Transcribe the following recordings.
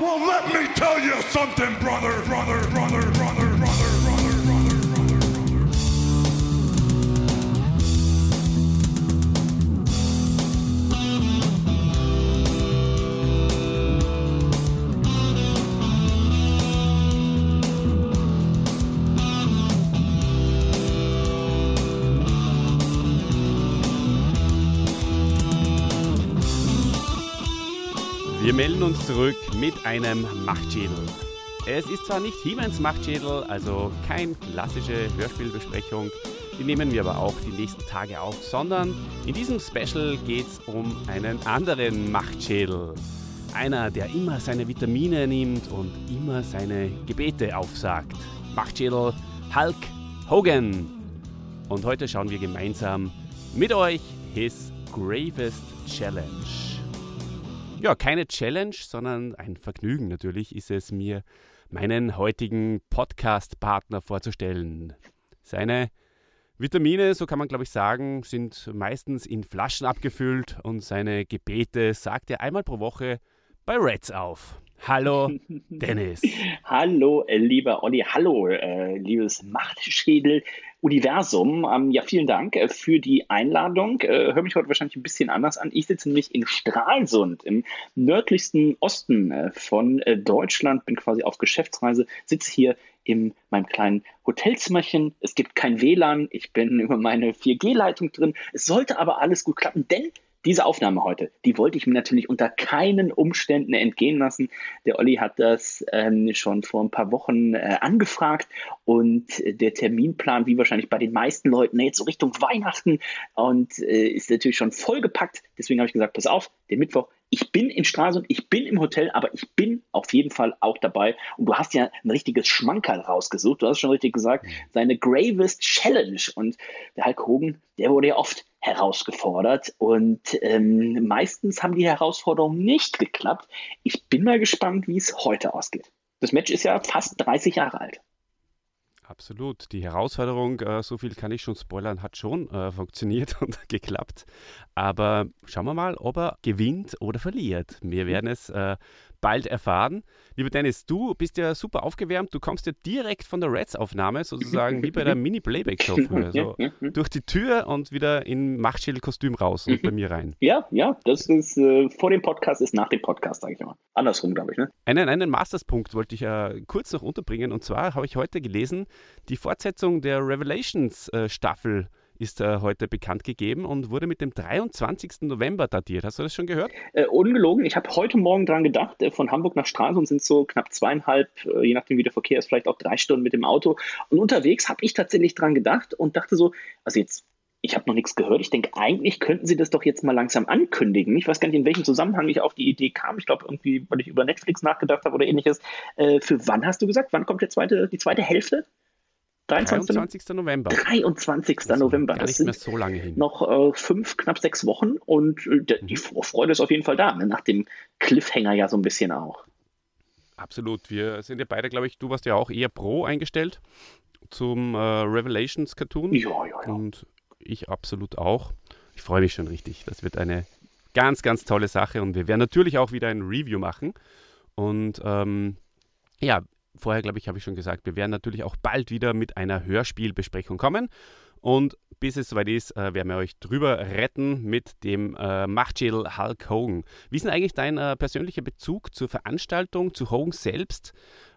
Well, let me tell you something, brother, brother, brother, brother. Wir melden uns zurück mit einem Machtschädel. Es ist zwar nicht Hiemens Machtschädel, also keine klassische Hörspielbesprechung, die nehmen wir aber auch die nächsten Tage auf, sondern in diesem Special geht es um einen anderen Machtschädel. Einer, der immer seine Vitamine nimmt und immer seine Gebete aufsagt. Machtschädel Hulk Hogan. Und heute schauen wir gemeinsam mit euch His Gravest Challenge. Ja, keine Challenge, sondern ein Vergnügen natürlich ist es mir, meinen heutigen Podcast-Partner vorzustellen. Seine Vitamine, so kann man glaube ich sagen, sind meistens in Flaschen abgefüllt und seine Gebete sagt er einmal pro Woche bei Reds auf. Hallo, Dennis. hallo, äh, lieber Olli. Hallo, äh, liebes Machtschädel. Universum. Ähm, ja, vielen Dank äh, für die Einladung. Äh, Hör mich heute wahrscheinlich ein bisschen anders an. Ich sitze nämlich in Stralsund, im nördlichsten Osten äh, von äh, Deutschland, bin quasi auf Geschäftsreise, sitze hier in meinem kleinen Hotelzimmerchen. Es gibt kein WLAN. Ich bin über meine 4G-Leitung drin. Es sollte aber alles gut klappen, denn diese Aufnahme heute, die wollte ich mir natürlich unter keinen Umständen entgehen lassen. Der Olli hat das ähm, schon vor ein paar Wochen äh, angefragt und der Terminplan, wie wahrscheinlich bei den meisten Leuten, jetzt so Richtung Weihnachten und äh, ist natürlich schon vollgepackt. Deswegen habe ich gesagt, pass auf, den Mittwoch, ich bin in Stralsund, ich bin im Hotel, aber ich bin auf jeden Fall auch dabei. Und du hast ja ein richtiges Schmankerl rausgesucht. Du hast schon richtig gesagt, seine Gravest Challenge. Und der Hulk Hogan, der wurde ja oft herausgefordert und ähm, meistens haben die Herausforderungen nicht geklappt. Ich bin mal gespannt, wie es heute ausgeht. Das Match ist ja fast 30 Jahre alt. Absolut. Die Herausforderung, äh, so viel kann ich schon spoilern, hat schon äh, funktioniert und geklappt. Aber schauen wir mal, ob er gewinnt oder verliert. Wir werden es äh, bald erfahren. Lieber Dennis, du bist ja super aufgewärmt. Du kommst ja direkt von der Reds-Aufnahme, sozusagen wie bei der Mini-Playback-Show früher. So durch die Tür und wieder in Machtschädel-Kostüm raus und bei mir rein. Ja, ja, das ist äh, vor dem Podcast, ist nach dem Podcast, sage ich immer. Andersrum, glaube ich. Ne? Einen, einen Masterspunkt wollte ich äh, kurz noch unterbringen. Und zwar habe ich heute gelesen, die Fortsetzung der Revelations-Staffel. Äh, ist äh, heute bekannt gegeben und wurde mit dem 23. November datiert. Hast du das schon gehört? Äh, ungelogen. Ich habe heute Morgen dran gedacht. Äh, von Hamburg nach Stralsund sind so knapp zweieinhalb, äh, je nachdem wie der Verkehr ist, vielleicht auch drei Stunden mit dem Auto. Und unterwegs habe ich tatsächlich dran gedacht und dachte so, also jetzt ich habe noch nichts gehört. Ich denke, eigentlich könnten sie das doch jetzt mal langsam ankündigen. Ich weiß gar nicht, in welchem Zusammenhang ich auf die Idee kam. Ich glaube, irgendwie, weil ich über Netflix nachgedacht habe oder ähnliches. Äh, für wann hast du gesagt? Wann kommt der zweite, die zweite Hälfte? 23. 23. November. 23. Das November. Das sind so lange hin. noch äh, fünf, knapp sechs Wochen und äh, die mhm. Vorfreude ist auf jeden Fall da, ne? nach dem Cliffhanger ja so ein bisschen auch. Absolut. Wir sind ja beide, glaube ich, du warst ja auch eher pro eingestellt zum äh, Revelations Cartoon. Ja, ja, ja. Und ich absolut auch. Ich freue mich schon richtig. Das wird eine ganz, ganz tolle Sache und wir werden natürlich auch wieder ein Review machen. Und ähm, ja, vorher, glaube ich, habe ich schon gesagt, wir werden natürlich auch bald wieder mit einer Hörspielbesprechung kommen. Und bis es soweit ist, äh, werden wir euch drüber retten mit dem äh, Machtschädel Hulk Hogan. Wie ist denn eigentlich dein äh, persönlicher Bezug zur Veranstaltung, zu Hogan selbst?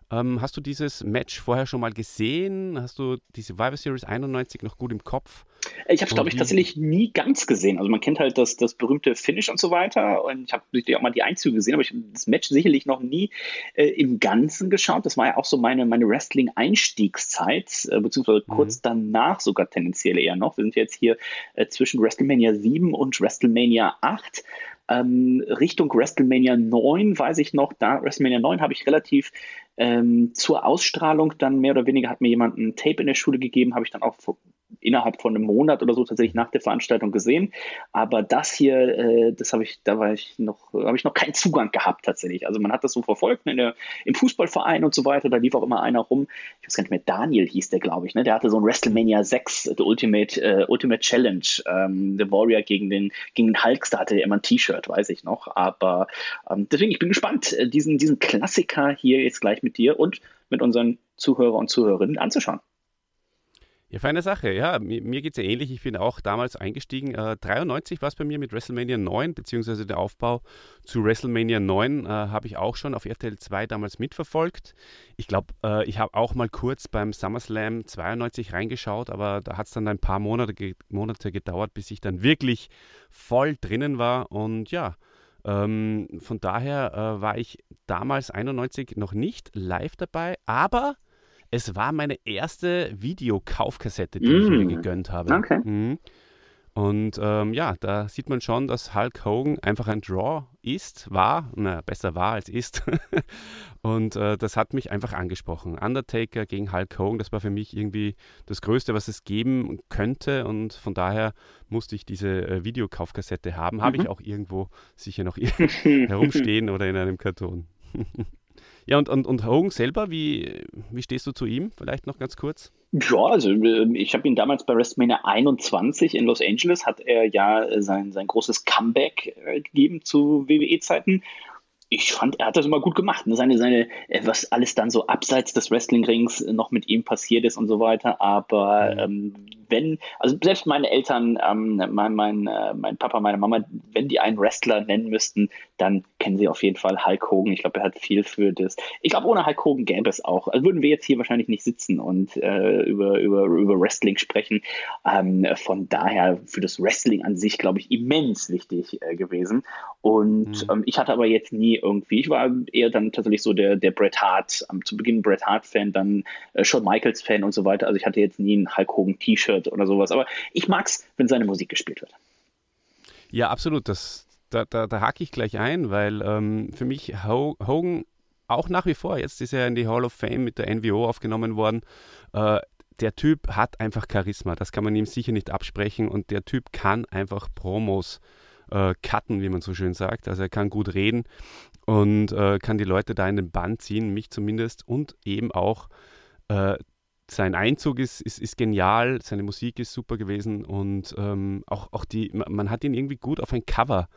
Ähm, hast du dieses Match vorher schon mal gesehen? Hast du die Survivor Series 91 noch gut im Kopf? Ich habe es, glaube ich, tatsächlich nie ganz gesehen. Also man kennt halt das, das berühmte Finish und so weiter. Und ich habe natürlich auch mal die Einzüge gesehen, aber ich habe das Match sicherlich noch nie äh, im Ganzen geschaut. Das war ja auch so meine, meine Wrestling-Einstiegszeit, äh, beziehungsweise mhm. kurz danach sogar tendenziell eher noch. Wir sind jetzt hier äh, zwischen WrestleMania 7 und WrestleMania 8. Ähm, Richtung WrestleMania 9 weiß ich noch, da WrestleMania 9 habe ich relativ ähm, zur Ausstrahlung dann mehr oder weniger hat mir jemand ein Tape in der Schule gegeben, habe ich dann auch innerhalb von einem Monat oder so tatsächlich nach der Veranstaltung gesehen. Aber das hier, äh, das habe ich, da war ich noch, habe ich noch keinen Zugang gehabt tatsächlich. Also man hat das so verfolgt ne, in der, im Fußballverein und so weiter. Da lief auch immer einer rum. Ich weiß gar nicht mehr, Daniel hieß der, glaube ich. Ne? Der hatte so ein WrestleMania 6, The Ultimate, äh, Ultimate Challenge, ähm, The Warrior gegen den, gegen den Hulk. Da hatte er immer ein T-Shirt, weiß ich noch. Aber ähm, deswegen, ich bin gespannt, äh, diesen, diesen Klassiker hier jetzt gleich mit dir und mit unseren Zuhörer und Zuhörerinnen anzuschauen. Ja, feine Sache. Ja, mir, mir geht es ja ähnlich. Ich bin auch damals eingestiegen. Äh, 93 war es bei mir mit WrestleMania 9, beziehungsweise der Aufbau zu WrestleMania 9 äh, habe ich auch schon auf RTL 2 damals mitverfolgt. Ich glaube, äh, ich habe auch mal kurz beim SummerSlam 92 reingeschaut, aber da hat es dann ein paar Monate, ge Monate gedauert, bis ich dann wirklich voll drinnen war. Und ja, ähm, von daher äh, war ich damals 91 noch nicht live dabei, aber es war meine erste Videokaufkassette, die mm. ich mir mm. gegönnt habe. Okay. Mhm. Und ähm, ja, da sieht man schon, dass Hulk Hogan einfach ein Draw ist, war, na, besser war als ist. und äh, das hat mich einfach angesprochen. Undertaker gegen Hulk Hogan, das war für mich irgendwie das Größte, was es geben könnte. Und von daher musste ich diese äh, Videokaufkassette haben. Mhm. Habe ich auch irgendwo sicher noch herumstehen oder in einem Karton. Ja, und, und, und Hogan selber, wie, wie stehst du zu ihm? Vielleicht noch ganz kurz. Ja, also ähm, ich habe ihn damals bei WrestleMania 21 in Los Angeles, hat er ja sein, sein großes Comeback äh, gegeben zu WWE-Zeiten ich fand, er hat das immer gut gemacht. Ne? Seine, seine, äh, was alles dann so abseits des Wrestling-Rings noch mit ihm passiert ist und so weiter. Aber mhm. ähm, wenn, also selbst meine Eltern, ähm, mein, mein, äh, mein Papa, meine Mama, wenn die einen Wrestler nennen müssten, dann kennen sie auf jeden Fall Hulk Hogan. Ich glaube, er hat viel für das. Ich glaube, ohne Hulk Hogan gäbe es auch. Also würden wir jetzt hier wahrscheinlich nicht sitzen und äh, über, über, über Wrestling sprechen. Ähm, von daher für das Wrestling an sich, glaube ich, immens wichtig äh, gewesen. Und mhm. ähm, ich hatte aber jetzt nie irgendwie, ich war eher dann tatsächlich so der, der Bret Hart, ähm, zu Beginn Bret Hart-Fan, dann äh, Shawn Michaels-Fan und so weiter. Also ich hatte jetzt nie ein Hulk Hogan-T-Shirt oder sowas. Aber ich mag es, wenn seine Musik gespielt wird. Ja, absolut. Das, da, da, da hake ich gleich ein, weil ähm, für mich Hogan auch nach wie vor, jetzt ist er in die Hall of Fame mit der NWO aufgenommen worden. Äh, der Typ hat einfach Charisma, das kann man ihm sicher nicht absprechen und der Typ kann einfach Promos äh, cutten, wie man so schön sagt. Also er kann gut reden und äh, kann die Leute da in den Bann ziehen, mich zumindest und eben auch äh, sein Einzug ist, ist, ist, genial, seine Musik ist super gewesen und ähm, auch, auch die, man hat ihn irgendwie gut auf ein Cover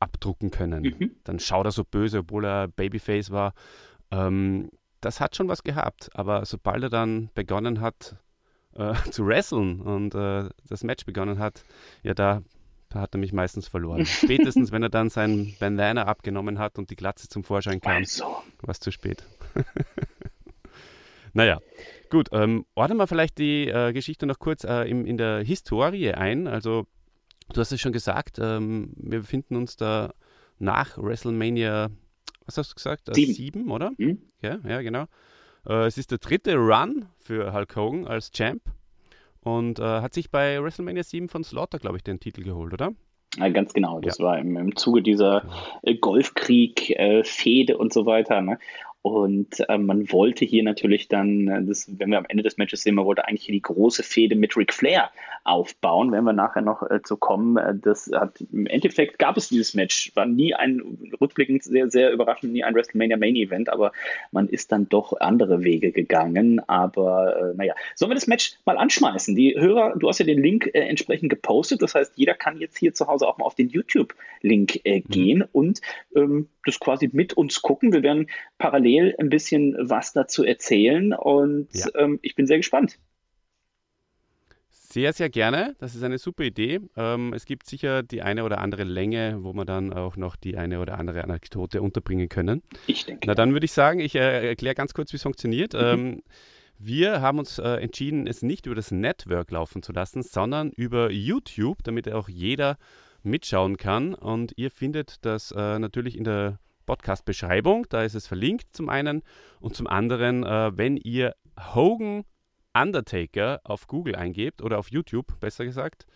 abdrucken können. Mhm. Dann schaut er so böse, obwohl er Babyface war. Ähm, das hat schon was gehabt, aber sobald er dann begonnen hat äh, zu wresteln und äh, das Match begonnen hat, ja, da, hat er mich meistens verloren. Spätestens, wenn er dann seinen Bandana abgenommen hat und die Glatze zum Vorschein kam, also. war es zu spät. naja, gut. Ähm, ordnen wir vielleicht die äh, Geschichte noch kurz äh, im, in der Historie ein. Also Du hast es schon gesagt, ähm, wir befinden uns da nach WrestleMania, was hast du gesagt? Äh, sieben, sieben oder? Mhm. Ja, ja, genau. Äh, es ist der dritte Run für Hulk Hogan als Champ und äh, hat sich bei WrestleMania 7 von Slaughter, glaube ich, den Titel geholt, oder? Ja, ganz genau. Das ja. war im, im Zuge dieser äh, Golfkrieg-Fehde äh, und so weiter. Ne? Und äh, man wollte hier natürlich dann, äh, das, wenn wir am Ende des Matches sehen, man wollte eigentlich hier die große Fehde mit Ric Flair aufbauen, wenn wir nachher noch äh, zu kommen. Äh, das hat im Endeffekt gab es dieses Match, war nie ein rückblickend sehr, sehr überraschend, nie ein WrestleMania Main Event, aber man ist dann doch andere Wege gegangen. Aber äh, naja, sollen wir das Match mal anschmeißen? Die Hörer, du hast ja den Link äh, entsprechend gepostet, das heißt, jeder kann jetzt hier zu Hause auch mal auf den YouTube-Link äh, mhm. gehen und ähm, das quasi mit uns gucken. Wir werden parallel ein bisschen was dazu erzählen und ja. ähm, ich bin sehr gespannt. Sehr, sehr gerne. Das ist eine super Idee. Ähm, es gibt sicher die eine oder andere Länge, wo wir dann auch noch die eine oder andere Anekdote unterbringen können. Ich denke. Na, dann würde ich sagen, ich äh, erkläre ganz kurz, wie es funktioniert. Mhm. Ähm, wir haben uns äh, entschieden, es nicht über das Network laufen zu lassen, sondern über YouTube, damit auch jeder mitschauen kann. Und ihr findet das äh, natürlich in der Podcast-Beschreibung. Da ist es verlinkt zum einen. Und zum anderen, äh, wenn ihr Hogan Undertaker auf Google eingebt oder auf YouTube, besser gesagt,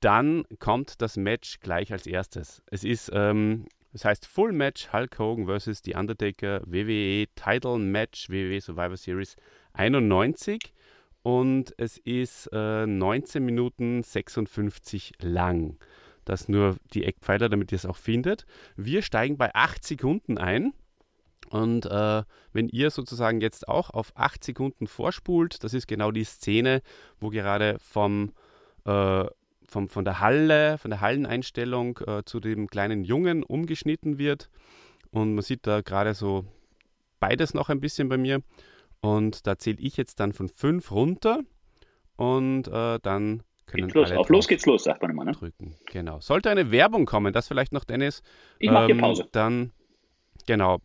dann kommt das Match gleich als erstes. Es ist, ähm, das heißt Full Match Hulk Hogan vs. The Undertaker WWE Title Match WWE Survivor Series 91. und es ist äh, 19 Minuten 56 lang. Das nur die Eckpfeiler, damit ihr es auch findet. Wir steigen bei 8 Sekunden ein. Und äh, wenn ihr sozusagen jetzt auch auf 8 Sekunden vorspult, das ist genau die Szene, wo gerade vom, äh, vom, von der Halle, von der Halleneinstellung äh, zu dem kleinen Jungen umgeschnitten wird. Und man sieht da gerade so beides noch ein bisschen bei mir. Und da zähle ich jetzt dann von 5 runter und äh, dann können geht's los. Auf los geht's los, sagt man immer. Ne? Drücken. Genau. Sollte eine Werbung kommen, das vielleicht noch, Dennis. Ich mache ähm, hier Pause. Dann, genau,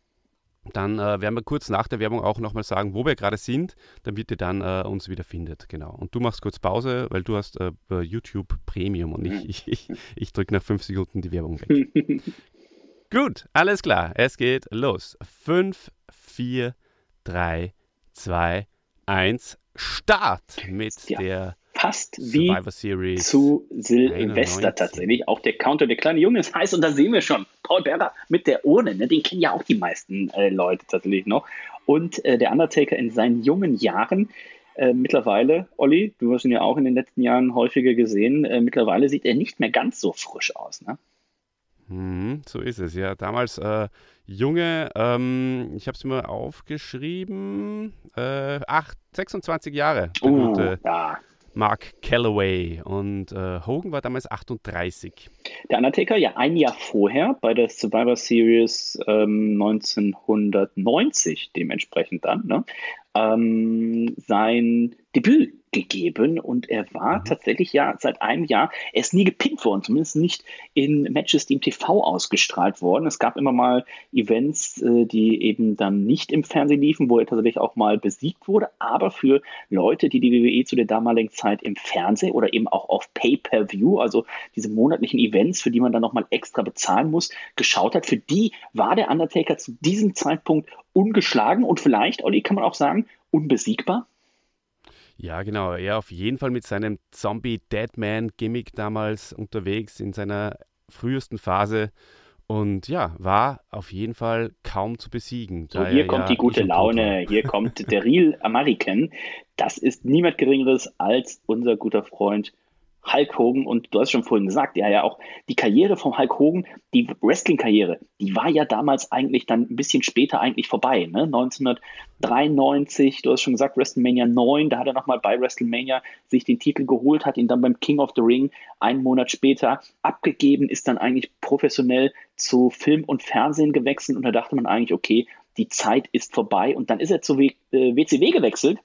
dann äh, werden wir kurz nach der Werbung auch nochmal sagen, wo wir gerade sind, damit ihr dann äh, uns wieder findet. Genau. Und du machst kurz Pause, weil du hast äh, YouTube Premium und ich, ich, ich, ich drücke nach fünf Sekunden die Werbung weg. Gut, alles klar. Es geht los. Fünf, vier, drei, zwei, eins, Start mit ja. der fast wie zu Silvester tatsächlich. Auch der Counter, der kleine Junge ist heiß und da sehen wir schon Paul Bearer mit der Urne. Ne? Den kennen ja auch die meisten äh, Leute tatsächlich noch. Und äh, der Undertaker in seinen jungen Jahren. Äh, mittlerweile, Olli, du hast ihn ja auch in den letzten Jahren häufiger gesehen, äh, mittlerweile sieht er nicht mehr ganz so frisch aus. Ne? Mhm, so ist es, ja. Damals äh, junge, ähm, ich habe es mir aufgeschrieben, äh, 8, 26 Jahre. Der uh, gute, ja. Mark Calloway und äh, Hogan war damals 38. Der Undertaker ja ein Jahr vorher bei der Survivor Series ähm, 1990 dementsprechend dann ne, ähm, sein Debüt gegeben und er war mhm. tatsächlich ja seit einem Jahr, er ist nie gepinnt worden, zumindest nicht in Matches, die im TV ausgestrahlt wurden. Es gab immer mal Events, äh, die eben dann nicht im Fernsehen liefen, wo er tatsächlich auch mal besiegt wurde, aber für Leute, die die WWE zu der damaligen Zeit im Fernsehen oder eben auch auf Pay-Per-View, also diese monatlichen Events, für die man dann nochmal extra bezahlen muss, geschaut hat, für die war der Undertaker zu diesem Zeitpunkt ungeschlagen und vielleicht, Olli, kann man auch sagen, unbesiegbar. Ja, genau. Er auf jeden Fall mit seinem Zombie-Deadman-Gimmick damals unterwegs in seiner frühesten Phase. Und ja, war auf jeden Fall kaum zu besiegen. So, hier kommt ja die gute Laune, hier kommt der Real American. Das ist niemand Geringeres als unser guter Freund Hulk Hogan und du hast schon vorhin gesagt, ja, ja, auch die Karriere von Hulk Hogan, die Wrestling-Karriere, die war ja damals eigentlich dann ein bisschen später eigentlich vorbei, ne? 1993, du hast schon gesagt, WrestleMania 9, da hat er nochmal bei WrestleMania sich den Titel geholt, hat ihn dann beim King of the Ring einen Monat später abgegeben, ist dann eigentlich professionell zu Film und Fernsehen gewechselt und da dachte man eigentlich, okay, die Zeit ist vorbei und dann ist er zu WCW äh, gewechselt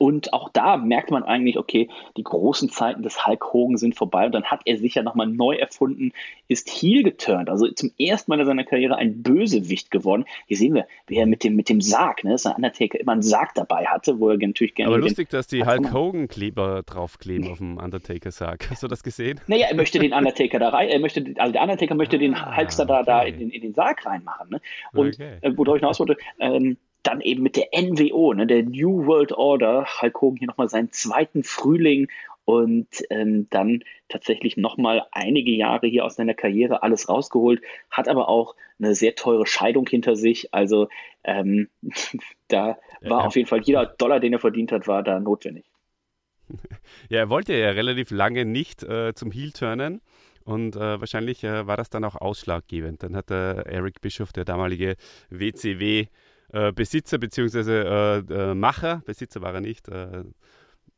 und auch da merkt man eigentlich, okay, die großen Zeiten des Hulk Hogan sind vorbei und dann hat er sich ja nochmal neu erfunden, ist heel geturnt, also zum ersten Mal in seiner Karriere ein Bösewicht geworden. Hier sehen wir, wie er mit dem, mit dem Sarg, ne, dass ein Undertaker immer einen Sarg dabei hatte, wo er natürlich gerne. Aber lustig, dass die Hulk Hogan Kleber draufkleben auf dem Undertaker-Sarg. Hast du das gesehen? Naja, er möchte den Undertaker da rein, er möchte, also der Undertaker möchte ah, den Hulkster da, okay. da in, in, den Sarg reinmachen. Ne? Und okay. äh, worauf ich hinaus wollte, ähm, dann eben mit der NWO, ne, der New World Order, Hulk Hogan hier nochmal seinen zweiten Frühling und ähm, dann tatsächlich nochmal einige Jahre hier aus seiner Karriere alles rausgeholt, hat aber auch eine sehr teure Scheidung hinter sich. Also ähm, da war ja. auf jeden Fall jeder Dollar, den er verdient hat, war da notwendig. Ja, er wollte ja relativ lange nicht äh, zum Heel turnen. Und äh, wahrscheinlich äh, war das dann auch ausschlaggebend. Dann hat der Eric Bischoff, der damalige WCW äh, Besitzer bzw. Äh, Macher, Besitzer war er nicht, äh,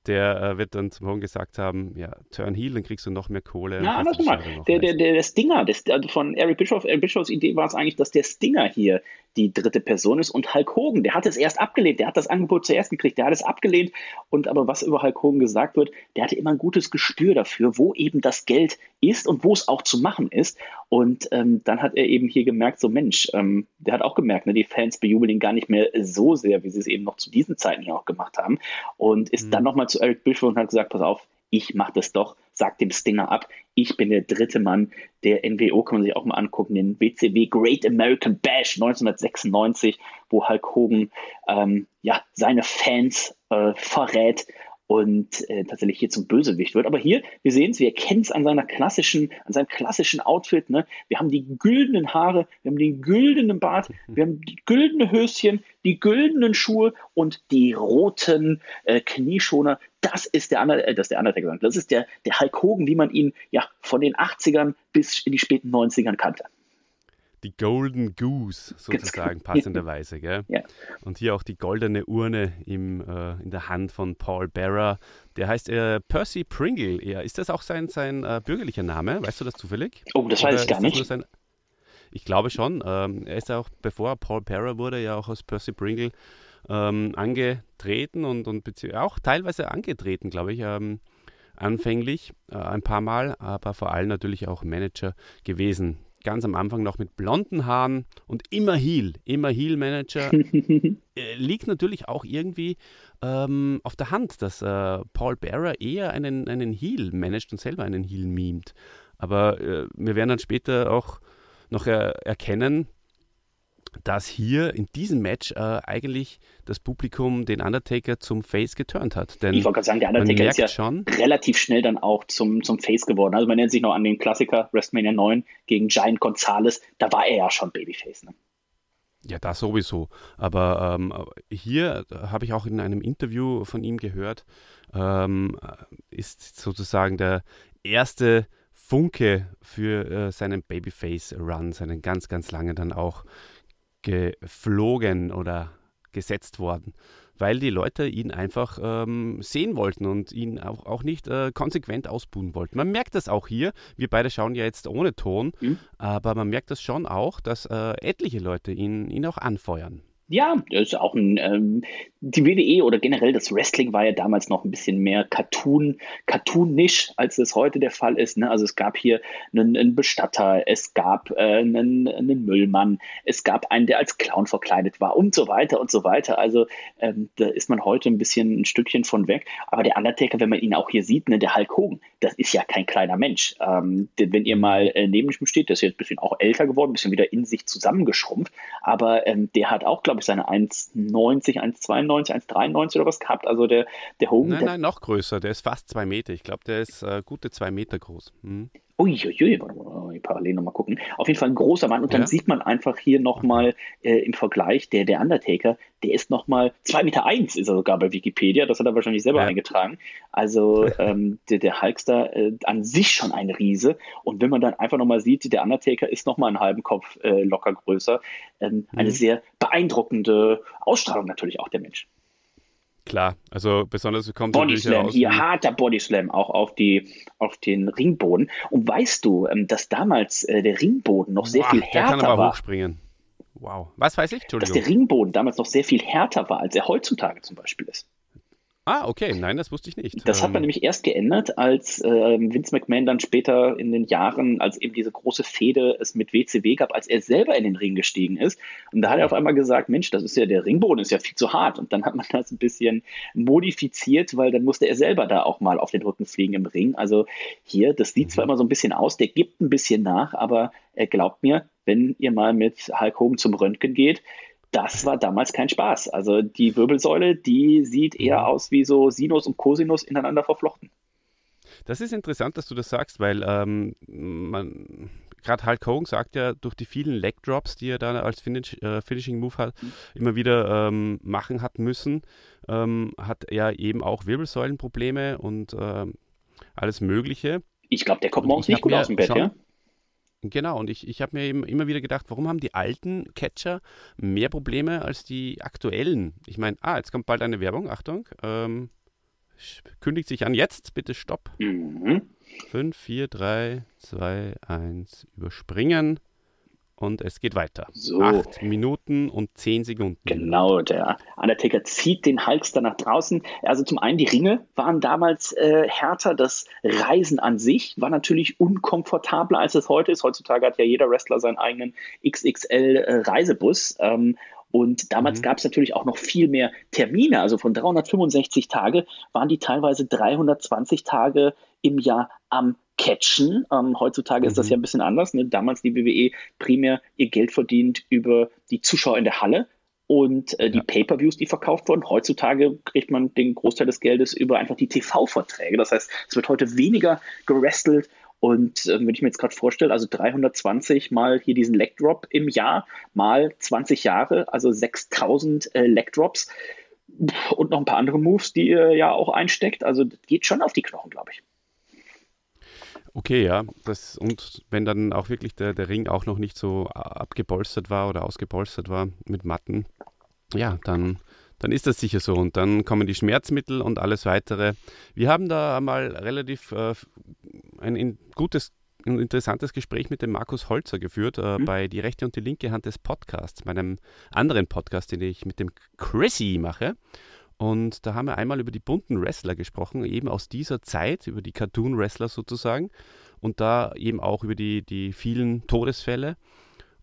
der äh, wird dann zum Hohen gesagt haben, ja, turn heel, dann kriegst du noch mehr Kohle. Ja, andersrum mal. Der, der, der Stinger, das, also von Eric Bischoff, Eric Bischofs Idee war es eigentlich, dass der Stinger hier die dritte Person ist. Und Hulk Hogan, der hat es erst abgelehnt, der hat das Angebot zuerst gekriegt, der hat es abgelehnt. Und aber was über Hulk Hogan gesagt wird, der hatte immer ein gutes Gespür dafür, wo eben das Geld ist und wo es auch zu machen ist. Und ähm, dann hat er eben hier gemerkt, so Mensch, ähm, der hat auch gemerkt, ne, die Fans bejubeln ihn gar nicht mehr so sehr, wie sie es eben noch zu diesen Zeiten hier auch gemacht haben. Und ist mhm. dann nochmal zu Eric Bischoff und hat gesagt, pass auf, ich mache das doch, sag dem Stinger ab, ich bin der dritte Mann der NWO, kann man sich auch mal angucken, den WCW Great American Bash 1996, wo Hulk Hogan ähm, ja, seine Fans äh, verrät und äh, tatsächlich hier zum Bösewicht wird. Aber hier, wir sehen es, wir erkennen es an seiner klassischen, an seinem klassischen Outfit. Ne? Wir haben die güldenen Haare, wir haben den güldenen Bart, wir haben die güldene Höschen, die güldenen Schuhe und die roten äh, Knieschoner. Das ist der, Under äh, das ist der Undertaker. Das ist der, der Hulk Hogan, wie man ihn ja von den 80ern bis in die späten 90ern kannte die Golden Goose sozusagen passenderweise. Gell? Ja. Und hier auch die goldene Urne im, äh, in der Hand von Paul Bearer. Der heißt äh, Percy Pringle. Ja, ist das auch sein, sein äh, bürgerlicher Name? Weißt du das zufällig? Oh, das weiß ich gar nicht. Sein... ich glaube schon. Ähm, er ist auch, bevor Paul Bearer wurde, ja auch als Percy Pringle ähm, angetreten und, und auch teilweise angetreten, glaube ich. Ähm, anfänglich äh, ein paar Mal, aber vor allem natürlich auch Manager gewesen ganz am Anfang noch mit blonden Haaren und immer Heel, immer Heel-Manager. Äh, liegt natürlich auch irgendwie ähm, auf der Hand, dass äh, Paul Bearer eher einen, einen Heel managt und selber einen Heel memt. Aber äh, wir werden dann später auch noch er erkennen, dass hier in diesem Match äh, eigentlich das Publikum den Undertaker zum Face geturnt hat. Denn ich wollte gerade sagen, der Undertaker ist ja schon, relativ schnell dann auch zum, zum Face geworden. Also man nennt sich noch an den Klassiker WrestleMania 9 gegen Giant Gonzalez, da war er ja schon Babyface. Ne? Ja, das sowieso. Aber ähm, hier habe ich auch in einem Interview von ihm gehört, ähm, ist sozusagen der erste Funke für äh, seinen Babyface-Run, seinen ganz, ganz langen dann auch geflogen oder gesetzt worden, weil die Leute ihn einfach ähm, sehen wollten und ihn auch, auch nicht äh, konsequent ausbuhen wollten. Man merkt das auch hier. Wir beide schauen ja jetzt ohne Ton, mhm. aber man merkt das schon auch, dass äh, etliche Leute ihn, ihn auch anfeuern. Ja, das ist auch ein, ähm, die WWE oder generell das Wrestling war ja damals noch ein bisschen mehr Cartoon, cartoonisch, als es heute der Fall ist. Ne? Also es gab hier einen, einen Bestatter, es gab äh, einen, einen, Müllmann, es gab einen, der als Clown verkleidet war und so weiter und so weiter. Also ähm, da ist man heute ein bisschen ein Stückchen von weg. Aber der Undertaker, wenn man ihn auch hier sieht, ne, der Hulk Hogan, das ist ja kein kleiner Mensch. Ähm, wenn ihr mal äh, neben ihm steht, der ist jetzt ein bisschen auch älter geworden, ein bisschen wieder in sich zusammengeschrumpft, aber ähm, der hat auch, glaube ich, seine 1,90, 1,92, 1,93 oder was gehabt. Also der, der Hogan. Nein, der, nein, noch größer. Der ist fast zwei Meter. Ich glaube, der ist äh, gute zwei Meter groß. Hm. Uiuiui, warte mal, parallel nochmal gucken. Auf jeden Fall ein großer Mann. Und dann ja. sieht man einfach hier nochmal äh, im Vergleich, der, der Undertaker, der ist nochmal 2,1 Meter eins ist er sogar bei Wikipedia. Das hat er wahrscheinlich selber ja. eingetragen. Also ähm, der, der Hulkster äh, an sich schon ein Riese. Und wenn man dann einfach nochmal sieht, der Undertaker ist nochmal einen halben Kopf äh, locker größer. Ähm, mhm. Eine sehr beeindruckende Ausstrahlung natürlich auch der Mensch. Klar, also besonders kommt Bodyslam, hier harter Bodyslam auch auf, die, auf den Ringboden. Und weißt du, ähm, dass damals äh, der Ringboden noch sehr Boah, viel härter der kann aber war? hochspringen. Wow. Was weiß ich? Dass der Ringboden damals noch sehr viel härter war, als er heutzutage zum Beispiel ist. Ah, okay, nein, das wusste ich nicht. Das hat man ähm, nämlich erst geändert, als äh, Vince McMahon dann später in den Jahren, als eben diese große Fehde es mit WCW gab, als er selber in den Ring gestiegen ist. Und da hat er auf einmal gesagt, Mensch, das ist ja, der Ringboden ist ja viel zu hart. Und dann hat man das ein bisschen modifiziert, weil dann musste er selber da auch mal auf den Rücken fliegen im Ring. Also hier, das sieht zwar mhm. immer so ein bisschen aus, der gibt ein bisschen nach, aber er glaubt mir, wenn ihr mal mit Hulk Hogan zum Röntgen geht, das war damals kein Spaß. Also die Wirbelsäule, die sieht eher mhm. aus wie so Sinus und Cosinus ineinander verflochten. Das ist interessant, dass du das sagst, weil ähm, man gerade Hulk Hogan sagt ja, durch die vielen Leg Drops, die er da als Finish, äh, Finishing Move hat, mhm. immer wieder ähm, machen hat müssen, ähm, hat er eben auch Wirbelsäulenprobleme und äh, alles Mögliche. Ich glaube, der kommt morgens nicht gut aus dem Bett, schon, ja? Genau, und ich, ich habe mir eben immer wieder gedacht, warum haben die alten Catcher mehr Probleme als die aktuellen? Ich meine, ah, jetzt kommt bald eine Werbung, Achtung. Ähm, kündigt sich an, jetzt bitte Stopp. Mhm. 5, 4, 3, 2, 1, überspringen und es geht weiter. So. Acht Minuten und zehn Sekunden. Genau, der Undertaker zieht den Hulkster nach draußen. Also zum einen, die Ringe waren damals äh, härter. Das Reisen an sich war natürlich unkomfortabler, als es heute ist. Heutzutage hat ja jeder Wrestler seinen eigenen XXL-Reisebus. Äh, ähm, und damals mhm. gab es natürlich auch noch viel mehr Termine. Also von 365 Tage waren die teilweise 320 Tage im Jahr am catchen. Ähm, heutzutage mhm. ist das ja mhm. ein bisschen anders. Ne? Damals die WWE primär ihr Geld verdient über die Zuschauer in der Halle und äh, die ja. Pay-per-Views, die verkauft wurden. Heutzutage kriegt man den Großteil des Geldes über einfach die TV-Verträge. Das heißt, es wird heute weniger gerestelt. Und äh, wenn ich mir jetzt gerade vorstelle, also 320 mal hier diesen Leg Drop im Jahr, mal 20 Jahre, also 6000 äh, Leg Drops und noch ein paar andere Moves, die ihr ja auch einsteckt. Also das geht schon auf die Knochen, glaube ich. Okay, ja. Das, und wenn dann auch wirklich der, der Ring auch noch nicht so abgepolstert war oder ausgepolstert war mit Matten, ja, dann, dann ist das sicher so. Und dann kommen die Schmerzmittel und alles weitere. Wir haben da mal relativ äh, ein, ein gutes ein interessantes Gespräch mit dem Markus Holzer geführt äh, mhm. bei Die rechte und die linke Hand des Podcasts, meinem anderen Podcast, den ich mit dem Chrissy mache. Und da haben wir einmal über die bunten Wrestler gesprochen, eben aus dieser Zeit, über die Cartoon-Wrestler sozusagen. Und da eben auch über die, die vielen Todesfälle.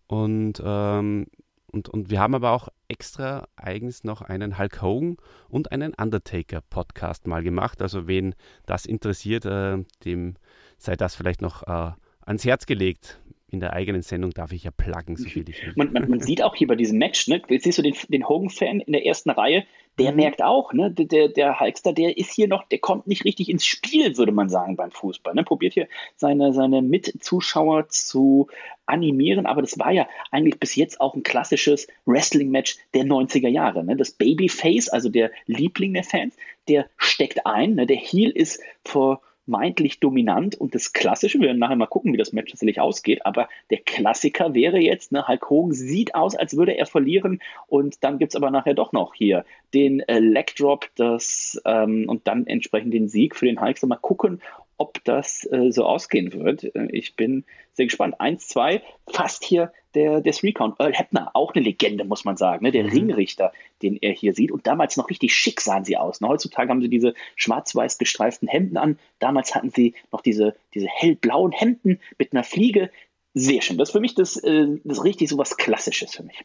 Und, ähm, und, und wir haben aber auch extra eigens noch einen Hulk Hogan und einen Undertaker-Podcast mal gemacht. Also wen das interessiert, äh, dem sei das vielleicht noch äh, ans Herz gelegt in der eigenen Sendung darf ich ja pluggen, so viel ich will. Man, man, man sieht auch hier bei diesem Match, ne, siehst du den, den Hogan-Fan in der ersten Reihe, der mhm. merkt auch, ne, der, der Hulkster, der ist hier noch, der kommt nicht richtig ins Spiel, würde man sagen, beim Fußball. Ne? Probiert hier seine, seine Mitzuschauer zu animieren, aber das war ja eigentlich bis jetzt auch ein klassisches Wrestling-Match der 90er Jahre. Ne? Das Babyface, also der Liebling der Fans, der steckt ein, ne? der Heel ist vor vermeintlich dominant und das Klassische, wir werden nachher mal gucken, wie das Match tatsächlich ausgeht, aber der Klassiker wäre jetzt, ne, Hulk Hogan sieht aus, als würde er verlieren und dann gibt es aber nachher doch noch hier den äh, Leg Drop das, ähm, und dann entsprechend den Sieg für den Hulk. So, mal gucken, ob das äh, so ausgehen wird. Äh, ich bin sehr gespannt. Eins, zwei, fast hier der, der Three-Count. Earl Hebner, auch eine Legende, muss man sagen. Ne? Der mhm. Ringrichter, den er hier sieht. Und damals noch richtig schick sahen sie aus. Ne? Heutzutage haben sie diese schwarz-weiß gestreiften Hemden an. Damals hatten sie noch diese, diese hellblauen Hemden mit einer Fliege. Sehr schön. Das ist für mich das, äh, das richtig so was Klassisches für mich.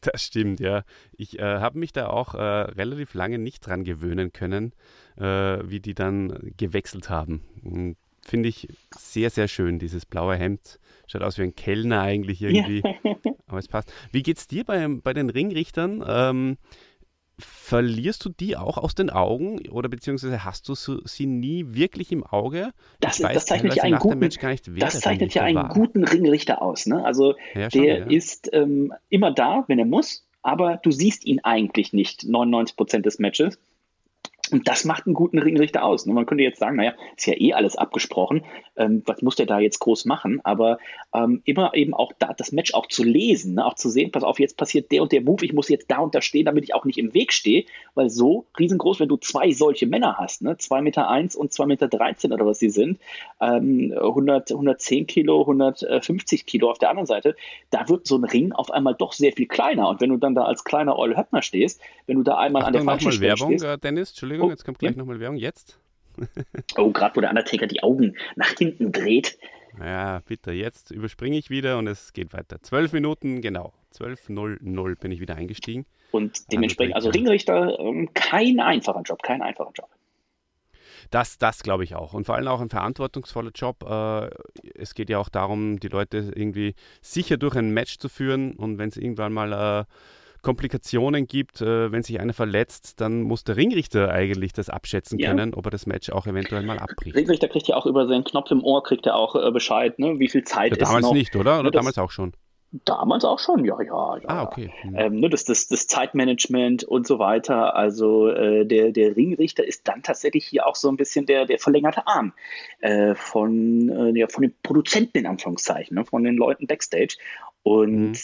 Das stimmt, ja. Ich äh, habe mich da auch äh, relativ lange nicht dran gewöhnen können, äh, wie die dann gewechselt haben. Finde ich sehr, sehr schön, dieses blaue Hemd. Schaut aus wie ein Kellner eigentlich irgendwie. Ja. Aber es passt. Wie geht es dir bei, bei den Ringrichtern? Ähm, verlierst du die auch aus den Augen oder beziehungsweise hast du sie nie wirklich im Auge? Das, das zeichnet ja einen guten, nicht, das zeichnet ja einen guten Ringrichter aus. Ne? Also ja, schon, der ja. ist ähm, immer da, wenn er muss, aber du siehst ihn eigentlich nicht 99 Prozent des Matches. Und das macht einen guten Ringrichter aus. Ne? Man könnte jetzt sagen, naja, ist ja eh alles abgesprochen. Ähm, was muss der da jetzt groß machen? Aber ähm, immer eben auch da das Match auch zu lesen, ne? auch zu sehen, pass auf, jetzt passiert der und der Move, ich muss jetzt da und da stehen, damit ich auch nicht im Weg stehe. Weil so riesengroß, wenn du zwei solche Männer hast, ne? 2 Meter eins und 2 Meter 13 oder was sie sind, ähm, 100, 110 Kilo, 150 Kilo auf der anderen Seite, da wird so ein Ring auf einmal doch sehr viel kleiner. Und wenn du dann da als kleiner Eul Höppner stehst, wenn du da einmal Achtung, an der falschen Stelle Werbung, stehst, äh, Dennis, Entschuldigung. Entschuldigung, oh, jetzt kommt gleich ja. nochmal Werbung. Jetzt? oh, gerade wo der Undertaker die Augen nach hinten dreht. Ja, bitte, jetzt überspringe ich wieder und es geht weiter. Zwölf Minuten, genau. 12.00 bin ich wieder eingestiegen. Und dementsprechend, also Ringrichter, ähm, kein einfacher Job, kein einfacher Job. Das, das glaube ich auch. Und vor allem auch ein verantwortungsvoller Job. Äh, es geht ja auch darum, die Leute irgendwie sicher durch ein Match zu führen. Und wenn es irgendwann mal äh, Komplikationen gibt, äh, wenn sich einer verletzt, dann muss der Ringrichter eigentlich das abschätzen ja. können, ob er das Match auch eventuell mal abbricht. Ringrichter kriegt ja auch über seinen Knopf im Ohr, kriegt er auch äh, Bescheid, ne? wie viel Zeit ja, ist damals noch. nicht, oder? Oder damals auch schon? Damals auch schon, ja, ja, ja. Ah, okay. Hm. Ähm, ne, das, das, das Zeitmanagement und so weiter. Also äh, der, der Ringrichter ist dann tatsächlich hier auch so ein bisschen der, der verlängerte Arm äh, von, äh, ja, von den Produzenten in Anführungszeichen, ne, von den Leuten backstage. Und mhm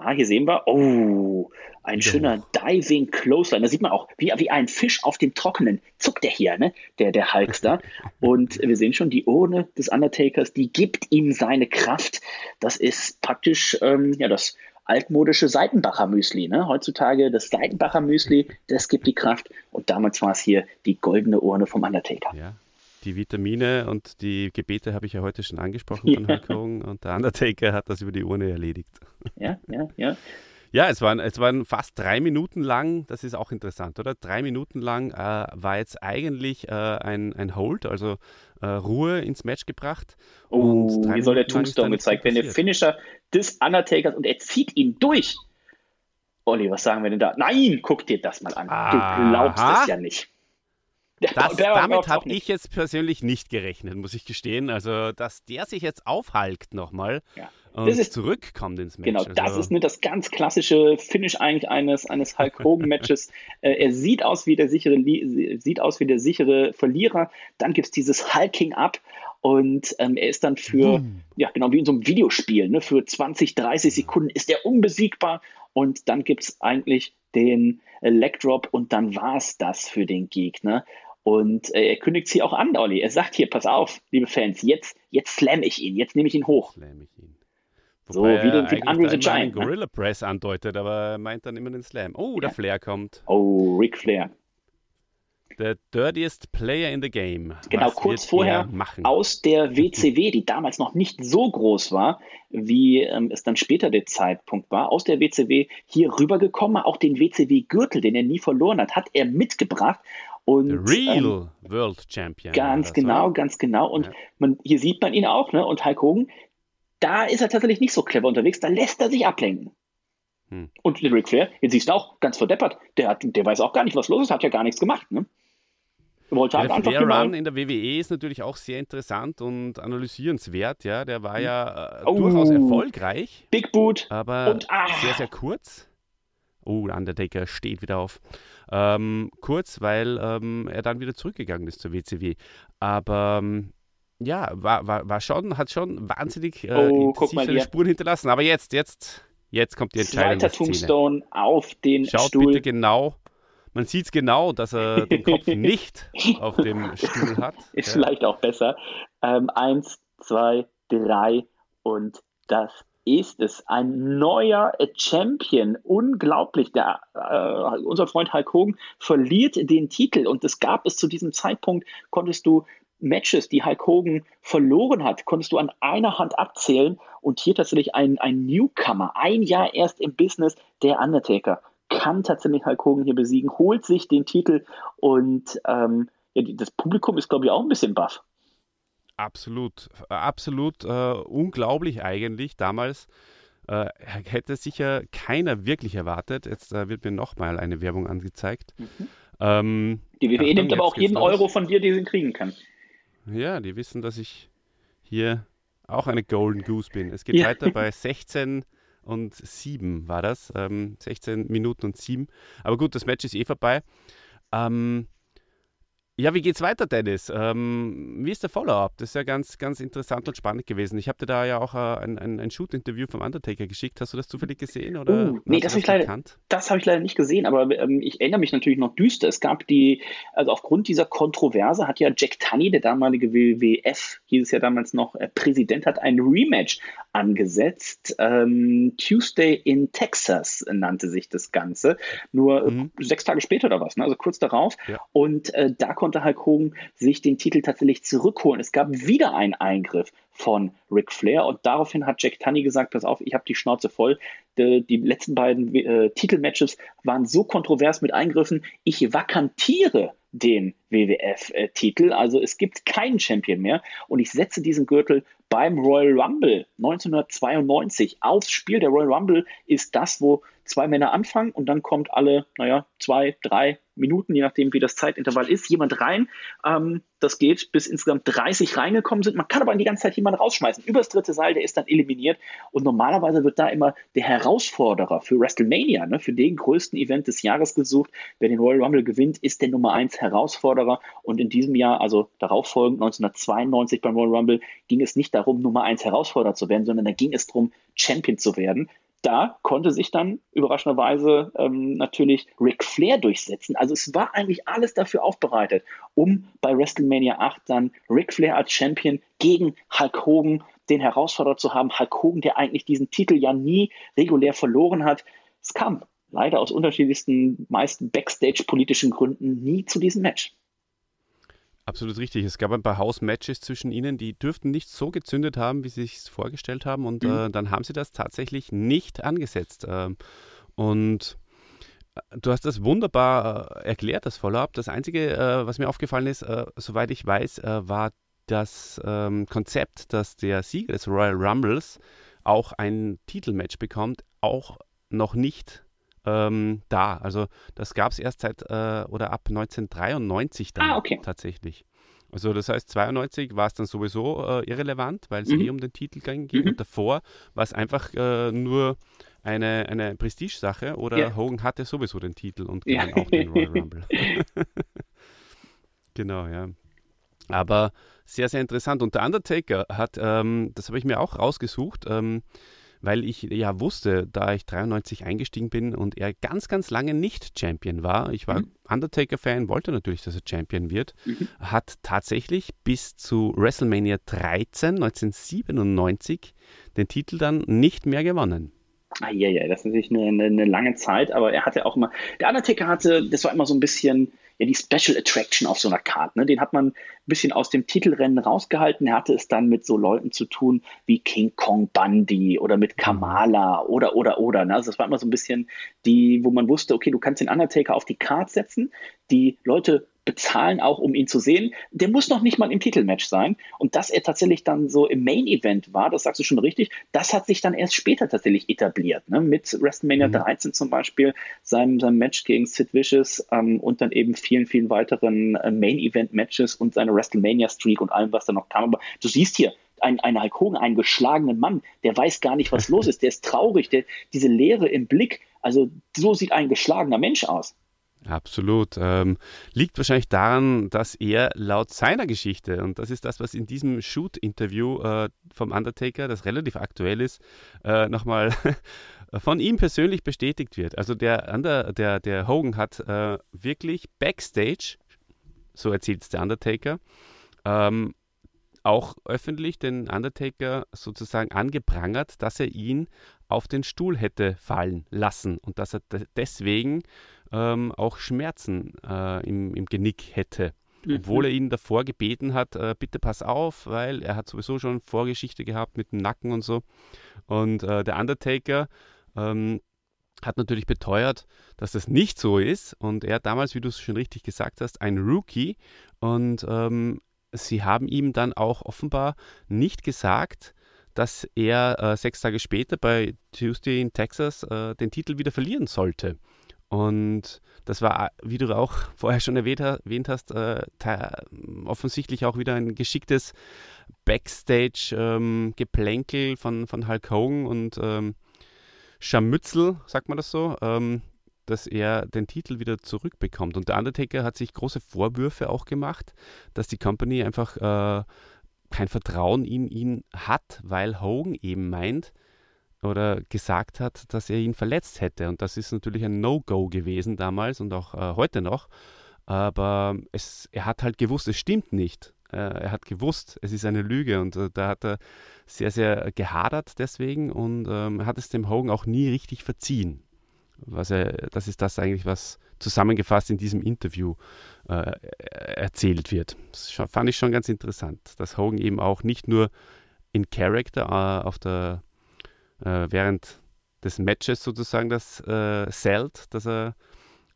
Ah, hier sehen wir, oh, ein ja. schöner Diving Clothesline. Da sieht man auch, wie, wie ein Fisch auf dem Trockenen zuckt der hier, ne? der, der Hulkster. Und wir sehen schon, die Urne des Undertakers, die gibt ihm seine Kraft. Das ist praktisch ähm, ja, das altmodische Seitenbacher Müsli. Ne? Heutzutage das Seitenbacher Müsli, das gibt die Kraft. Und damals war es hier die goldene Urne vom Undertaker. Ja, die Vitamine und die Gebete habe ich ja heute schon angesprochen von Hulk Hogan und der Undertaker hat das über die Urne erledigt. Ja, ja, ja. Ja, es waren, es waren fast drei Minuten lang, das ist auch interessant, oder? Drei Minuten lang äh, war jetzt eigentlich äh, ein, ein Hold, also äh, Ruhe ins Match gebracht. Oh, hier soll der Tombstone gezeigt werden, der Finisher des Undertakers und er zieht ihn durch. Olli, was sagen wir denn da? Nein, guck dir das mal an. Du glaubst Aha. es ja nicht. Das, damit habe ich jetzt persönlich nicht gerechnet, muss ich gestehen. Also, dass der sich jetzt aufhalkt nochmal Ja. und Das ist- zurückkommt ins Match. Genau, also, das ist ne, das ganz klassische Finish eigentlich eines, eines Hulk Hogan-Matches. äh, er sieht aus wie der sichere, sieht aus wie der sichere Verlierer. Dann gibt es dieses Hulking Up und ähm, er ist dann für, ja genau wie in so einem Videospiel, ne, für 20, 30 Sekunden ist er unbesiegbar und dann gibt es eigentlich den Leg Drop und dann war es das für den Gegner. Und äh, er kündigt es hier auch an, Olli. Er sagt hier, pass auf, liebe Fans, jetzt, jetzt slam ich ihn, jetzt nehme ich ihn hoch. Slam ich ihn. So, Wobei wie den- wie eigentlich Andre da the Giant, ne? Gorilla Press andeutet, aber er meint dann immer den Slam. Oh, der Flair kommt. Oh, Ric Flair. Der dirtiest player in the game. Genau, Was kurz vorher er aus der WCW, die damals noch nicht so groß war, wie ähm, es dann später der Zeitpunkt war, aus der WCW hier rübergekommen, auch den WCW-Gürtel, den er nie verloren hat, hat er mitgebracht. Und, The ähm, Real World Champion. Ganz oder so. genau, ganz genau. Und Ja. man, hier sieht man ihn auch, ne? Und Hulk Hogan, da ist er tatsächlich nicht so clever unterwegs, da lässt er sich ablenken. Hm. Und Ric Flair, jetzt siehst du auch ganz verdeppert, der, hat, der weiß auch gar nicht, was los ist, hat ja gar nichts gemacht, ne? Wollte halt Der genau, Run in der WWE ist natürlich auch sehr interessant und analysierenswert. Ja, der war ja äh, Oh. durchaus erfolgreich, Big Boot aber und ah, sehr, sehr kurz. Oh, der Undertaker steht wieder auf. Ähm, kurz, weil ähm, er dann wieder zurückgegangen ist zur WCW. Aber ähm, ja, war, war, war schon, hat schon wahnsinnig äh, Oh, intensiv. Spuren hinterlassen. Aber jetzt, jetzt, jetzt kommt die entscheidende zweiter. Tombstone auf den Schaut Stuhl. bitte genau. Man sieht es genau, dass er den Kopf nicht auf dem Stuhl hat. Ist Ja. vielleicht auch besser. Ähm, eins, zwei, drei und das ist es. Ein neuer Champion. Unglaublich. Der, äh, unser Freund Hulk Hogan verliert den Titel und es gab es zu diesem Zeitpunkt, konntest du Matches, die Hulk Hogan verloren hat, konntest du an einer Hand abzählen und hier tatsächlich ein, ein Newcomer, ein Jahr erst im Business, der Undertaker, kann tatsächlich Hulk Hogan hier besiegen, holt sich den Titel und ähm, ja, das Publikum ist, glaube ich, auch ein bisschen baff. Absolut, äh, absolut äh, unglaublich eigentlich damals. Äh, hätte sicher keiner wirklich erwartet. Jetzt äh, wird mir nochmal eine Werbung angezeigt. Ähm, Die WWE nimmt aber auch jeden los. Euro von dir, den sie kriegen kann. ja, die wissen, dass ich hier auch eine Golden Goose bin. Es geht Ja. weiter bei 16 und 7 war das. Ähm, 16 Minuten und 7. Aber gut, das Match ist eh vorbei. Ähm, ja, wie geht's weiter, Dennis? Ähm, wie ist der Follow-up? Das ist ja ganz, ganz interessant und spannend gewesen. Ich habe dir da ja auch äh, ein, ein, ein Shoot-Interview vom Undertaker geschickt. Hast du das zufällig gesehen? Oder Uh, nee, das du hab ich leider-? Das habe ich leider nicht gesehen, aber ähm, ich erinnere mich natürlich noch düster. Es gab die, also aufgrund dieser Kontroverse hat ja Jack Tunney, der damalige WWF, hieß es ja damals noch, äh, Präsident, hat ein Rematch angesetzt. Ähm, Tuesday in Texas nannte sich das Ganze. Nur äh, Mhm. sechs Tage später oder was, ne? also kurz darauf. Ja. Und äh, da konnte Hulk Hogan sich den Titel tatsächlich zurückholen. Es gab wieder einen Eingriff von Ric Flair und daraufhin hat Jack Tunney gesagt, pass auf, ich habe die Schnauze voll. Die, die letzten beiden äh, Titelmatches waren so kontrovers mit Eingriffen, ich vakantiere den WWF-Titel. Also es gibt keinen Champion mehr und ich setze diesen Gürtel beim Royal Rumble 1992 aufs Spiel. Der Royal Rumble ist das, wo zwei Männer anfangen und dann kommt alle, naja, zwei, drei Minuten, je nachdem, wie das Zeitintervall ist, jemand rein. Ähm, das geht bis insgesamt 30 reingekommen sind. Man kann aber die ganze Zeit jemanden rausschmeißen. Übers dritte Seil, der ist dann eliminiert. Und normalerweise wird da immer der Herausforderer für WrestleMania, ne, für den größten Event des Jahres gesucht. Wer den Royal Rumble gewinnt, ist der Nummer 1 Herausforderer. Und in diesem Jahr, also darauf folgend 1992 beim Royal Rumble, ging es nicht darum, Nummer 1 Herausforderer zu werden, sondern da ging es darum, Champion zu werden da konnte sich dann überraschenderweise ähm, natürlich Ric Flair durchsetzen. Also es war eigentlich alles dafür aufbereitet, um bei WrestleMania 8 dann Ric Flair als Champion gegen Hulk Hogan den Herausforderer zu haben. Hulk Hogan, der eigentlich diesen Titel ja nie regulär verloren hat. Es kam leider aus unterschiedlichsten, meist Backstage-politischen Gründen nie zu diesem Match. Absolut richtig. Es gab ein paar House-Matches zwischen ihnen, die dürften nicht so gezündet haben, wie sie sich vorgestellt haben. Und Mhm. äh, dann haben sie das tatsächlich nicht angesetzt. Ähm, und äh, du hast das wunderbar äh, erklärt, das Follow-up. Das Einzige, äh, was mir aufgefallen ist, soweit ich weiß, war das ähm, Konzept, dass der Sieger des Royal Rumbles auch ein Titelmatch bekommt, auch noch nicht ähm, da. Also das gab es erst seit äh, oder ab 1993 dann ah, okay. tatsächlich. Also das heißt, 92 war es dann sowieso äh, irrelevant, weil es Mhm. eh um den Titel ging. Mhm. Und davor war es einfach äh, nur eine, eine Prestige-Sache oder Ja. Hogan hatte sowieso den Titel und Ja. auch den Royal Rumble. genau, ja. Aber sehr, sehr interessant. Und der Undertaker hat, ähm, das habe ich mir auch rausgesucht, ähm, weil ich ja wusste, da ich 93 eingestiegen bin und er ganz, ganz lange nicht Champion war. Ich war Mhm. Undertaker-Fan, wollte natürlich, dass er Champion wird. Mhm. Hat tatsächlich bis zu WrestleMania 13, 1997, den Titel dann nicht mehr gewonnen. Ah, ja, ja, das ist natürlich eine, eine, eine lange Zeit, aber er hatte auch immer, der Undertaker hatte, das war immer so ein bisschen, ja, die Special Attraction auf so einer Karte, ne? Den hat man ein bisschen aus dem Titelrennen rausgehalten. Er hatte es dann mit so Leuten zu tun wie King Kong Bundy oder mit Kamala oder, oder, oder, ne? Also das war immer so ein bisschen die, wo man wusste, okay, du kannst den Undertaker auf die Karte setzen, die Leute bezahlen auch, um ihn zu sehen. Der muss noch nicht mal im Titelmatch sein. Und dass er tatsächlich dann so im Main Event war, das sagst du schon richtig, das hat sich dann erst später tatsächlich etabliert. Ne? Mit WrestleMania Mhm. 13 zum Beispiel, seinem, seinem Match gegen Sid Vicious ähm, und dann eben vielen, vielen weiteren äh, Main Event Matches und seine WrestleMania Streak und allem, was da noch kam. Aber du siehst hier, ein, ein Hulk Hogan, einen geschlagenen Mann, der weiß gar nicht, was los ist, der ist traurig, der, diese Leere im Blick, also so sieht ein geschlagener Mensch aus. Absolut. Ähm, liegt wahrscheinlich daran, dass er laut seiner Geschichte, und das ist das, was in diesem Shoot-Interview äh, vom Undertaker, das relativ aktuell ist, äh, nochmal von ihm persönlich bestätigt wird. Also der, Under, der, der Hogan hat äh, wirklich backstage, so erzählt es der Undertaker, ähm, auch öffentlich den Undertaker sozusagen angeprangert, dass er ihn auf den Stuhl hätte fallen lassen und dass er de- deswegen ähm, auch Schmerzen äh, im, im Genick hätte. Obwohl er ihn davor gebeten hat, äh, bitte pass auf, weil er hat sowieso schon Vorgeschichte gehabt mit dem Nacken und so. Und äh, der Undertaker ähm, hat natürlich beteuert, dass das nicht so ist. Und er damals, wie du es schon richtig gesagt hast, ein Rookie. Und ähm, sie haben ihm dann auch offenbar nicht gesagt, dass er äh, sechs Tage später bei Tuesday in Texas äh, den Titel wieder verlieren sollte. Und das war, wie du auch vorher schon erwähnt, ha- erwähnt hast, äh, offensichtlich auch wieder ein geschicktes Backstage-Geplänkel von, von Hulk Hogan und ähm, Scharmützel, sagt man das so, ähm, dass er den Titel wieder zurückbekommt. Und der Undertaker hat sich große Vorwürfe auch gemacht, dass die Company einfach äh, kein Vertrauen in ihn hat, weil Hogan eben meint oder gesagt hat, dass er ihn verletzt hätte. Und das ist natürlich ein No-Go gewesen damals und auch äh, heute noch. Aber es, er hat halt gewusst, es stimmt nicht. Äh, er hat gewusst, es ist eine Lüge und äh, da hat er sehr, sehr gehadert deswegen und ähm, hat es dem Hogan auch nie richtig verziehen. Was er, das ist das eigentlich, was zusammengefasst in diesem Interview äh, erzählt wird. Das fand ich schon ganz interessant, dass Hogan eben auch nicht nur in Character äh, auf der, äh, während des Matches sozusagen das äh, zählt, dass er,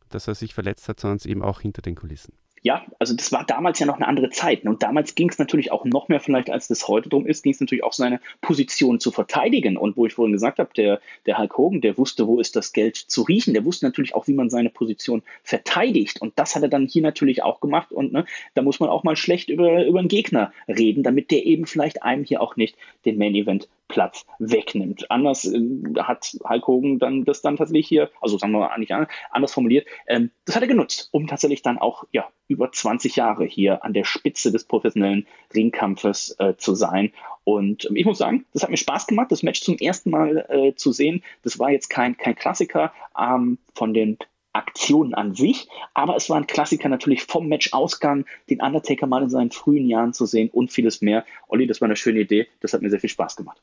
dass er sich verletzt hat, sondern eben auch hinter den Kulissen. Ja, also das war damals ja noch eine andere Zeit. Und damals ging es natürlich auch noch mehr vielleicht, als das heute drum ist, ging es natürlich auch seine Position zu verteidigen. Und wo ich vorhin gesagt habe, der, der Hulk Hogan, der wusste, wo ist das Geld zu riechen. Der wusste natürlich auch, wie man seine Position verteidigt. Und das hat er dann hier natürlich auch gemacht. Und ne, da muss man auch mal schlecht über, über einen Gegner reden, damit der eben vielleicht einem hier auch nicht den Main Event Platz wegnimmt. Anders äh, hat Hulk Hogan dann das dann tatsächlich hier, also sagen wir mal nicht an- anders formuliert, ähm, das hat er genutzt, um tatsächlich dann auch ja über 20 Jahre hier an der Spitze des professionellen Ringkampfes äh, zu sein. Und ähm, ich muss sagen, das hat mir Spaß gemacht, das Match zum ersten Mal äh, zu sehen. Das war jetzt kein, kein Klassiker ähm, von den Aktionen an sich, aber es war ein Klassiker natürlich vom Matchausgang, den Undertaker mal in seinen frühen Jahren zu sehen und vieles mehr. Olli, das war eine schöne Idee, das hat mir sehr viel Spaß gemacht.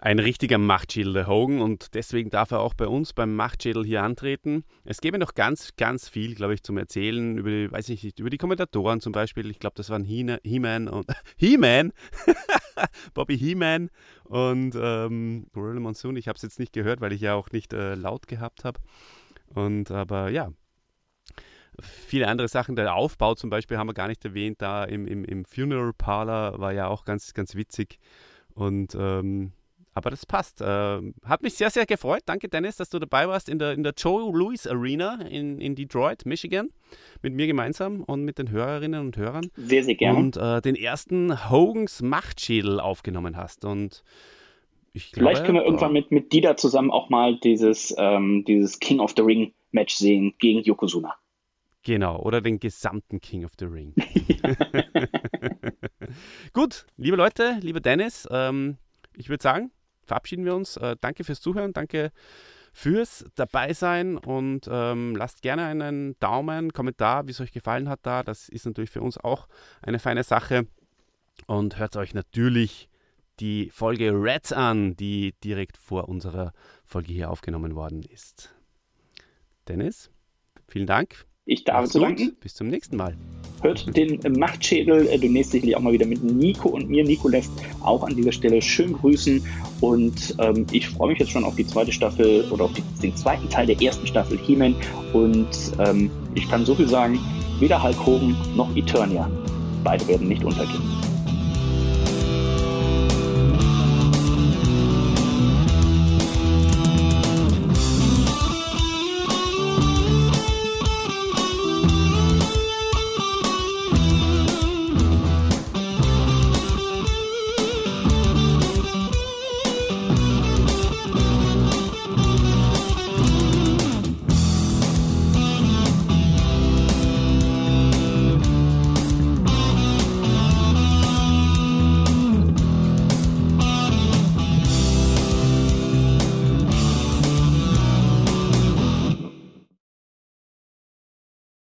Ein richtiger Machtschädel, der Hogan, und deswegen darf er auch bei uns beim Machtschädel hier antreten. Es gäbe noch ganz, ganz viel, glaube ich, zum Erzählen über die, weiß ich nicht, über die Kommentatoren zum Beispiel. Ich glaube, das waren He- He-Man und He-Man, Bobby He-Man und ähm, Gorilla Monsoon. Ich habe es jetzt nicht gehört, weil ich ja auch nicht äh, laut gehabt habe. Und aber ja, viele andere Sachen. Der Aufbau zum Beispiel haben wir gar nicht erwähnt. Da im, im, im Funeral Parlor war ja auch ganz, ganz witzig. Und ähm, Aber das passt. Äh, hat mich sehr, sehr gefreut. Danke, Dennis, dass du dabei warst in der, in der Joe Louis Arena in, in Detroit, Michigan. Mit mir gemeinsam und mit den Hörerinnen und Hörern. Sehr, sehr gerne. Und äh, den ersten Hogans Machtschädel aufgenommen hast. Und ich glaube, Vielleicht können wir irgendwann mit, mit Dida zusammen auch mal dieses, ähm, dieses King of the Ring Match sehen gegen Yokozuna. Genau, oder den gesamten King of the Ring. Gut, liebe Leute, lieber Dennis, ähm, ich würde sagen, verabschieden wir uns. Äh, danke fürs Zuhören, danke fürs Dabeisein und ähm, lasst gerne einen Daumen, Kommentar, wie es euch gefallen hat da. Das ist natürlich für uns auch eine feine Sache. Und hört euch natürlich die Folge Reds an, die direkt vor unserer Folge hier aufgenommen worden ist. Dennis, vielen Dank. Ich darf zu danken. Bis zum nächsten Mal. Hört den Machtschädel äh, demnächst sicherlich auch mal wieder mit Nico und mir. Nico lässt auch an dieser Stelle schön grüßen. Und ähm, ich freue mich jetzt schon auf die zweite Staffel oder auf die, den zweiten Teil der ersten Staffel He-Man. Und ähm, ich kann so viel sagen: weder Hulk Hogan noch Eternia. Beide werden nicht untergehen.